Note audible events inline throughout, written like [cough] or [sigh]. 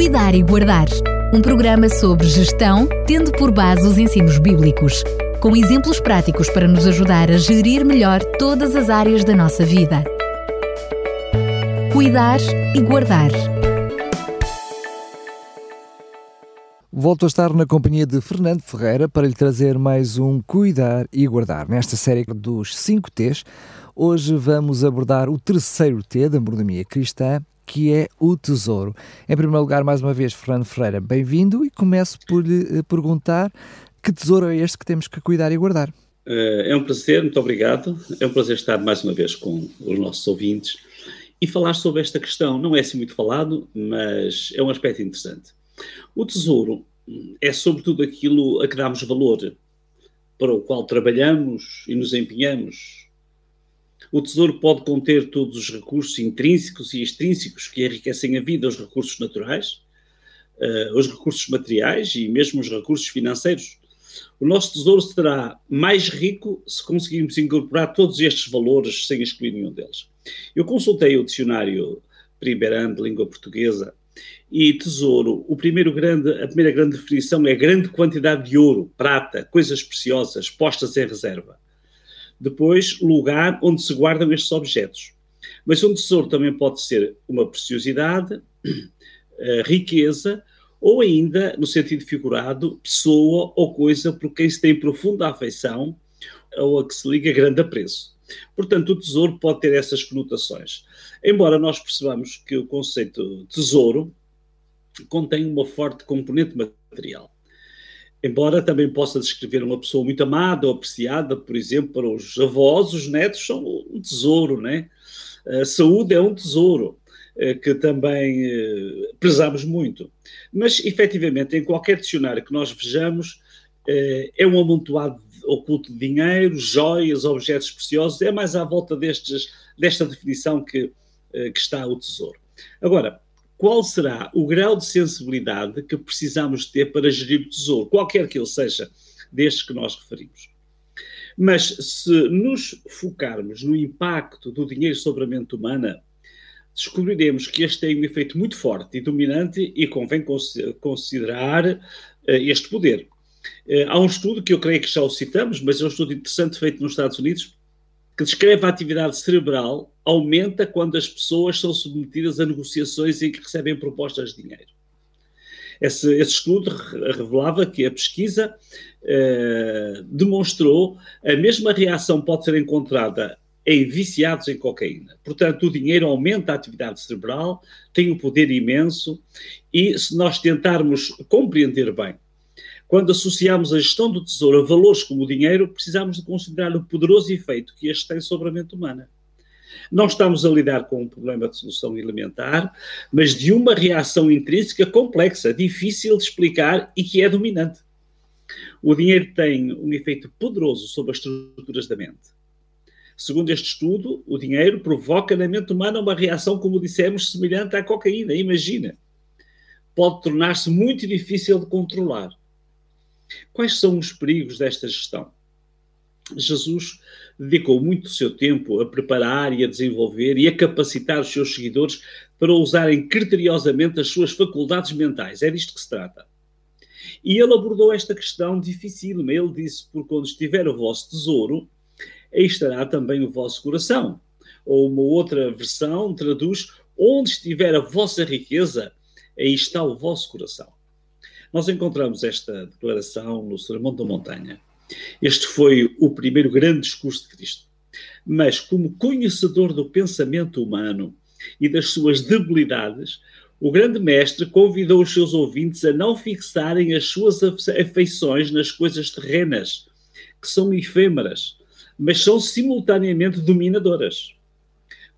Cuidar e Guardar, um programa sobre gestão, tendo por base os ensinos bíblicos, com exemplos práticos para nos ajudar a gerir melhor todas as áreas da nossa vida. Cuidar e Guardar. Volto a estar na companhia de Fernando Ferreira para lhe trazer mais um Cuidar e Guardar. Nesta série dos 5 T's, hoje vamos abordar o terceiro T da mordomia cristã, que é o tesouro. Em primeiro lugar, mais uma vez, Fernando Ferreira, bem-vindo e começo por lhe eh, perguntar que tesouro é este que temos que cuidar e guardar. Eh, é um prazer, muito obrigado. É um prazer estar mais uma vez com os nossos ouvintes e falar sobre esta questão. Não é assim muito falado, mas é um aspecto interessante. O tesouro é sobretudo aquilo a que damos valor, para o qual trabalhamos e nos empenhamos o Tesouro pode conter todos os recursos intrínsecos e extrínsecos que enriquecem a vida, os recursos naturais, uh, os recursos materiais e mesmo os recursos financeiros. O nosso Tesouro será mais rico se conseguirmos incorporar todos estes valores sem excluir nenhum deles. Eu consultei o dicionário Primeirão de língua portuguesa e tesouro, o primeiro grande, a primeira grande definição é grande quantidade de ouro, prata, coisas preciosas postas em reserva. Depois, lugar onde se guardam estes objetos. Mas um tesouro também pode ser uma preciosidade, [clears throat] riqueza, ou ainda, no sentido figurado, pessoa ou coisa por quem se tem profunda afeição ou a que se liga grande apreço. Portanto, o tesouro pode ter essas conotações. Embora nós percebamos que o conceito tesouro contém uma forte componente material embora também possa descrever uma pessoa muito amada ou apreciada, por exemplo, para os avós, os netos são um tesouro, né? A saúde é um tesouro eh, que também eh, prezamos muito. Mas, efetivamente, em qualquer dicionário que nós vejamos, eh, é um amontoado oculto de dinheiro, joias, objetos preciosos, é mais à volta destes, desta definição que, que está o tesouro. Agora, qual será o grau de sensibilidade que precisamos ter para gerir o tesouro, qualquer que ele seja, destes que nós referimos. Mas se nos focarmos no impacto do dinheiro sobre a mente humana, descobriremos que este tem um efeito muito forte e dominante e convém considerar uh, este poder. Uh, há um estudo que eu creio que já o citamos, mas é um estudo interessante feito nos Estados Unidos, que descreve a atividade cerebral aumenta quando as pessoas são submetidas a negociações em que recebem propostas de dinheiro. Esse, esse estudo revelava que a pesquisa eh, demonstrou a mesma reação pode ser encontrada em viciados em cocaína. Portanto, o dinheiro aumenta a atividade cerebral, tem um poder imenso e se nós tentarmos compreender bem quando associamos a gestão do tesouro a valores como o dinheiro, precisamos de considerar o poderoso efeito que este tem sobre a mente humana. Não estamos a lidar com um problema de solução elementar, mas de uma reação intrínseca complexa, difícil de explicar e que é dominante. O dinheiro tem um efeito poderoso sobre as estruturas da mente. Segundo este estudo, o dinheiro provoca na mente humana uma reação, como dissemos, semelhante à cocaína. Imagina. Pode tornar-se muito difícil de controlar. Quais são os perigos desta gestão? Jesus dedicou muito do seu tempo a preparar e a desenvolver e a capacitar os seus seguidores para usarem criteriosamente as suas faculdades mentais. É disto que se trata. E ele abordou esta questão difícil. Ele disse: Por onde estiver o vosso tesouro, aí estará também o vosso coração. Ou uma outra versão traduz: Onde estiver a vossa riqueza, aí está o vosso coração. Nós encontramos esta declaração no Sermão da Montanha. Este foi o primeiro grande discurso de Cristo. Mas, como conhecedor do pensamento humano e das suas debilidades, o grande mestre convidou os seus ouvintes a não fixarem as suas afeições nas coisas terrenas, que são efêmeras, mas são simultaneamente dominadoras.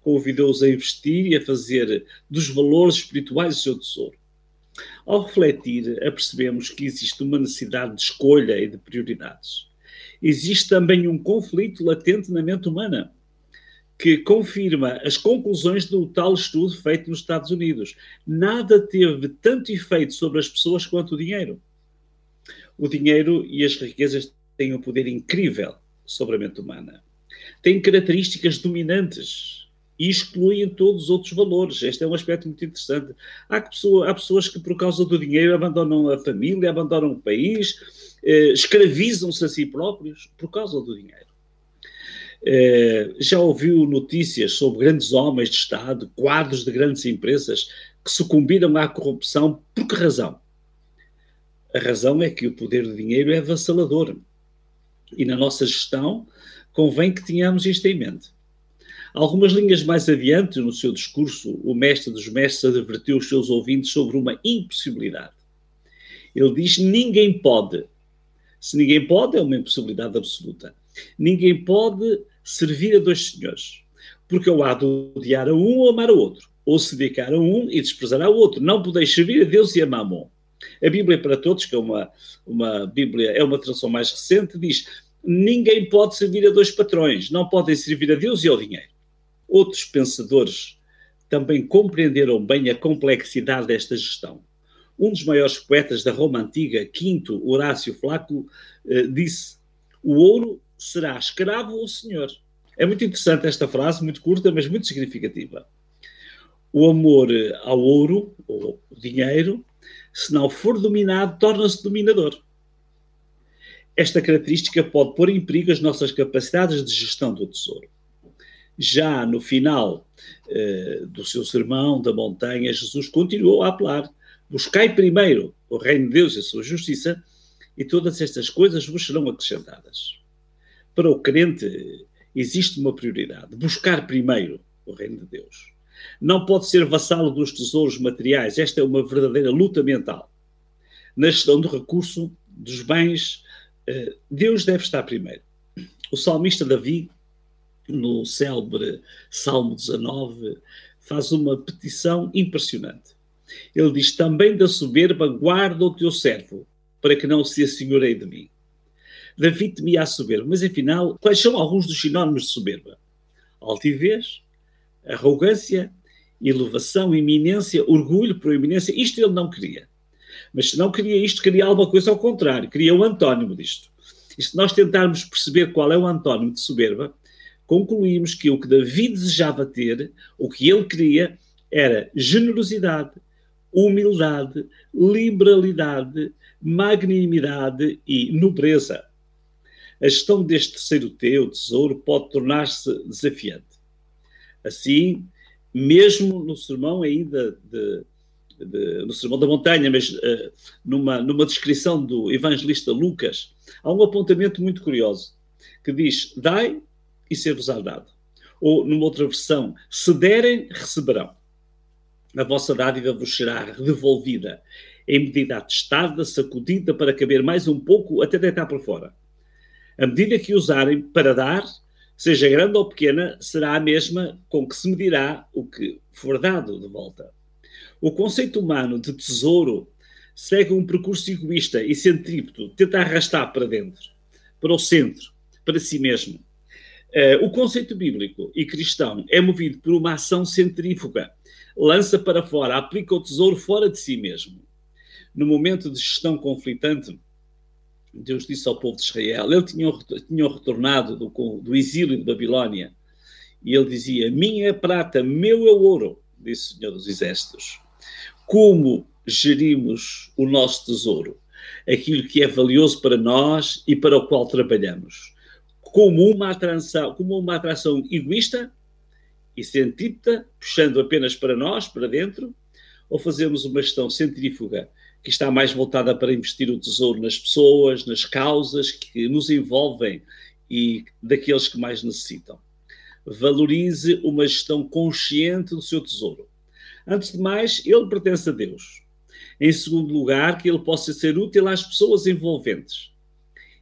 Convidou-os a investir e a fazer dos valores espirituais o seu tesouro. Ao refletir, apercebemos que existe uma necessidade de escolha e de prioridades. Existe também um conflito latente na mente humana, que confirma as conclusões do tal estudo feito nos Estados Unidos. Nada teve tanto efeito sobre as pessoas quanto o dinheiro. O dinheiro e as riquezas têm um poder incrível sobre a mente humana. Têm características dominantes e excluem todos os outros valores. Este é um aspecto muito interessante. Há, pessoa, há pessoas que, por causa do dinheiro, abandonam a família, abandonam o país, eh, escravizam-se a si próprios por causa do dinheiro. Eh, já ouviu notícias sobre grandes homens de Estado, quadros de grandes empresas que sucumbiram à corrupção? Por que razão? A razão é que o poder do dinheiro é avassalador. E na nossa gestão convém que tenhamos isto em mente. Algumas linhas mais adiante, no seu discurso, o mestre dos mestres advertiu os seus ouvintes sobre uma impossibilidade. Ele diz: ninguém pode. Se ninguém pode, é uma impossibilidade absoluta. Ninguém pode servir a dois senhores, porque ou há de odiar a um ou amar a outro, ou se dedicar a um e desprezar ao outro. Não podeis servir a Deus e a Mamon. A Bíblia para Todos, que é uma, uma Bíblia, é uma tradução mais recente, diz: ninguém pode servir a dois patrões, não podem servir a Deus e ao dinheiro. Outros pensadores também compreenderam bem a complexidade desta gestão. Um dos maiores poetas da Roma antiga, Quinto Horácio Flaco, eh, disse: O ouro será escravo ou senhor. É muito interessante esta frase, muito curta, mas muito significativa. O amor ao ouro, ou dinheiro, se não for dominado, torna-se dominador. Esta característica pode pôr em perigo as nossas capacidades de gestão do tesouro. Já no final eh, do seu sermão da montanha, Jesus continuou a apelar: Buscai primeiro o reino de Deus e a sua justiça, e todas estas coisas vos serão acrescentadas. Para o crente, existe uma prioridade: buscar primeiro o reino de Deus. Não pode ser vassalo dos tesouros materiais. Esta é uma verdadeira luta mental. Na gestão do recurso, dos bens, eh, Deus deve estar primeiro. O salmista Davi, no célebre Salmo 19, faz uma petição impressionante. Ele diz: Também da soberba guarda o teu servo, para que não se assenhoreie de mim. Davi temia a soberba, mas afinal, quais são alguns dos sinónimos de soberba? Altivez, arrogância, elevação, iminência, orgulho, proeminência. Isto ele não queria. Mas se não queria isto, queria alguma coisa ao contrário, queria o antónimo disto. E se nós tentarmos perceber qual é o antónimo de soberba, concluímos que o que Davi desejava ter, o que ele queria, era generosidade, humildade, liberalidade, magnanimidade e nobreza. A gestão deste terceiro T, o tesouro, pode tornar-se desafiante. Assim, mesmo no sermão de, de, de, no sermão da montanha, mas uh, numa, numa descrição do evangelista Lucas, há um apontamento muito curioso que diz: Dai e ser-vos-á dado. Ou, numa outra versão, se derem, receberão. A vossa dádiva vos será devolvida em medida atestada, sacudida, para caber mais um pouco até deitar por fora. A medida que usarem para dar, seja grande ou pequena, será a mesma com que se medirá o que for dado de volta. O conceito humano de tesouro segue um percurso egoísta e centrípeto, tenta arrastar para dentro, para o centro, para si mesmo. Uh, o conceito bíblico e cristão é movido por uma ação centrífuga, lança para fora, aplica o tesouro fora de si mesmo. No momento de gestão conflitante, Deus disse ao povo de Israel, ele tinha, tinha retornado do, do exílio de Babilónia, e ele dizia: Minha é prata, meu é ouro, disse o Senhor dos Exércitos. Como gerimos o nosso tesouro? Aquilo que é valioso para nós e para o qual trabalhamos. Como uma atração, como uma atração egoísta e centrípeta, puxando apenas para nós, para dentro, ou fazemos uma gestão centrífuga que está mais voltada para investir o tesouro nas pessoas, nas causas que nos envolvem e daqueles que mais necessitam. Valorize uma gestão consciente do seu tesouro. Antes de mais, ele pertence a Deus. Em segundo lugar, que ele possa ser útil às pessoas envolventes.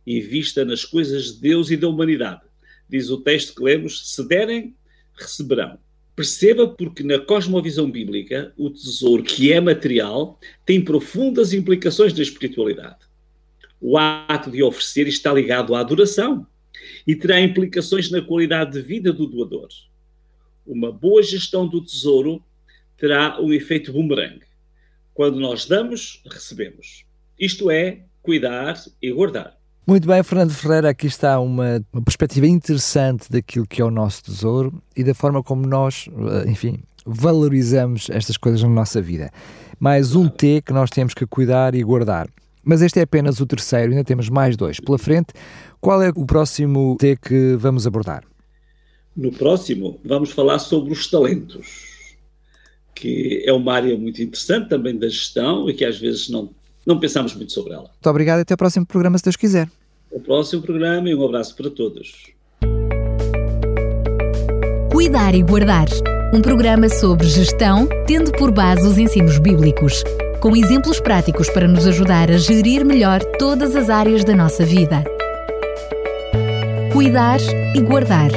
Invista nas coisas de Deus e da humanidade. Diz o texto que lemos: se derem, receberão. Perceba porque na cosmovisão bíblica o tesouro que é material tem profundas implicações na espiritualidade. O ato de oferecer está ligado à adoração e terá implicações na qualidade de vida do doador. Uma boa gestão do tesouro terá um efeito boomerang. Quando nós damos, recebemos. Isto é, cuidar e guardar. Muito bem, Fernando Ferreira, aqui está uma, uma, perspectiva interessante daquilo que é o nosso tesouro e da forma como nós, eh, enfim, valorizamos estas coisas na nossa vida. Mais um T que nós temos que cuidar e guardar. Mas este é apenas o terceiro, ainda temos mais dois pela frente. Qual é o próximo T que vamos abordar? No próximo, vamos falar sobre os talentos, que é uma área muito interessante também da gestão e que às vezes não, não pensamos muito sobre ela. Muito obrigado e até o próximo programa, se Deus quiser. O próximo programa e um abraço para todos. Cuidar e Guardar um programa sobre gestão, tendo por base os ensinos bíblicos, com exemplos práticos para nos ajudar a gerir melhor todas as áreas da nossa vida. Cuidar e Guardar